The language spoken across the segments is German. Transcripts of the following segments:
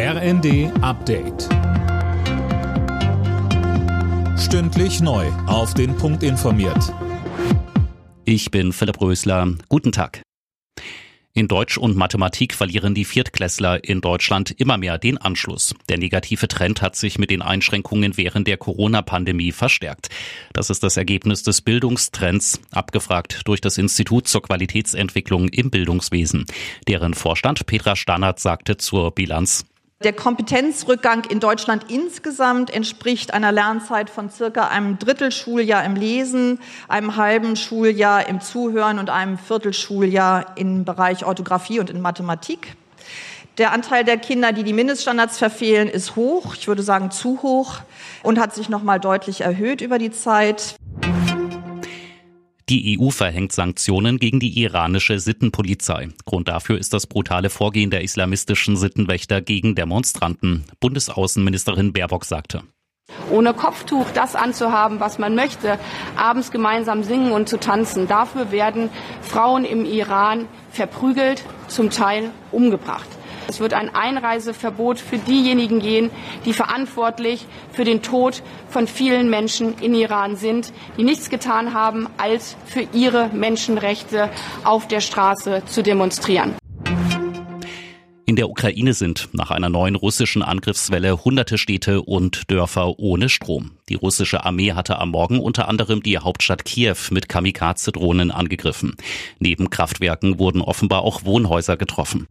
RND Update. Stündlich neu. Auf den Punkt informiert. Ich bin Philipp Rösler. Guten Tag. In Deutsch und Mathematik verlieren die Viertklässler in Deutschland immer mehr den Anschluss. Der negative Trend hat sich mit den Einschränkungen während der Corona-Pandemie verstärkt. Das ist das Ergebnis des Bildungstrends, abgefragt durch das Institut zur Qualitätsentwicklung im Bildungswesen. Deren Vorstand Petra Stannert sagte zur Bilanz, der Kompetenzrückgang in Deutschland insgesamt entspricht einer Lernzeit von circa einem Drittelschuljahr im Lesen, einem halben Schuljahr im Zuhören und einem Viertelschuljahr im Bereich Orthographie und in Mathematik. Der Anteil der Kinder, die die Mindeststandards verfehlen, ist hoch. Ich würde sagen zu hoch und hat sich noch mal deutlich erhöht über die Zeit. Die EU verhängt Sanktionen gegen die iranische Sittenpolizei. Grund dafür ist das brutale Vorgehen der islamistischen Sittenwächter gegen Demonstranten. Bundesaußenministerin Baerbock sagte. Ohne Kopftuch das anzuhaben, was man möchte, abends gemeinsam singen und zu tanzen. Dafür werden Frauen im Iran verprügelt, zum Teil umgebracht. Es wird ein Einreiseverbot für diejenigen gehen, die verantwortlich für den Tod von vielen Menschen in Iran sind, die nichts getan haben, als für ihre Menschenrechte auf der Straße zu demonstrieren. In der Ukraine sind nach einer neuen russischen Angriffswelle hunderte Städte und Dörfer ohne Strom. Die russische Armee hatte am Morgen unter anderem die Hauptstadt Kiew mit Kamikaze-Drohnen angegriffen. Neben Kraftwerken wurden offenbar auch Wohnhäuser getroffen.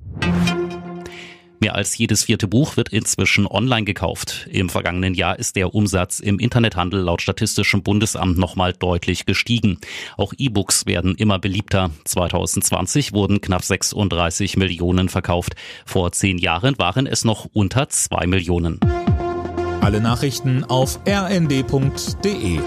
Mehr als jedes vierte Buch wird inzwischen online gekauft. Im vergangenen Jahr ist der Umsatz im Internethandel laut Statistischem Bundesamt nochmal deutlich gestiegen. Auch E-Books werden immer beliebter. 2020 wurden knapp 36 Millionen verkauft. Vor zehn Jahren waren es noch unter zwei Millionen. Alle Nachrichten auf rnd.de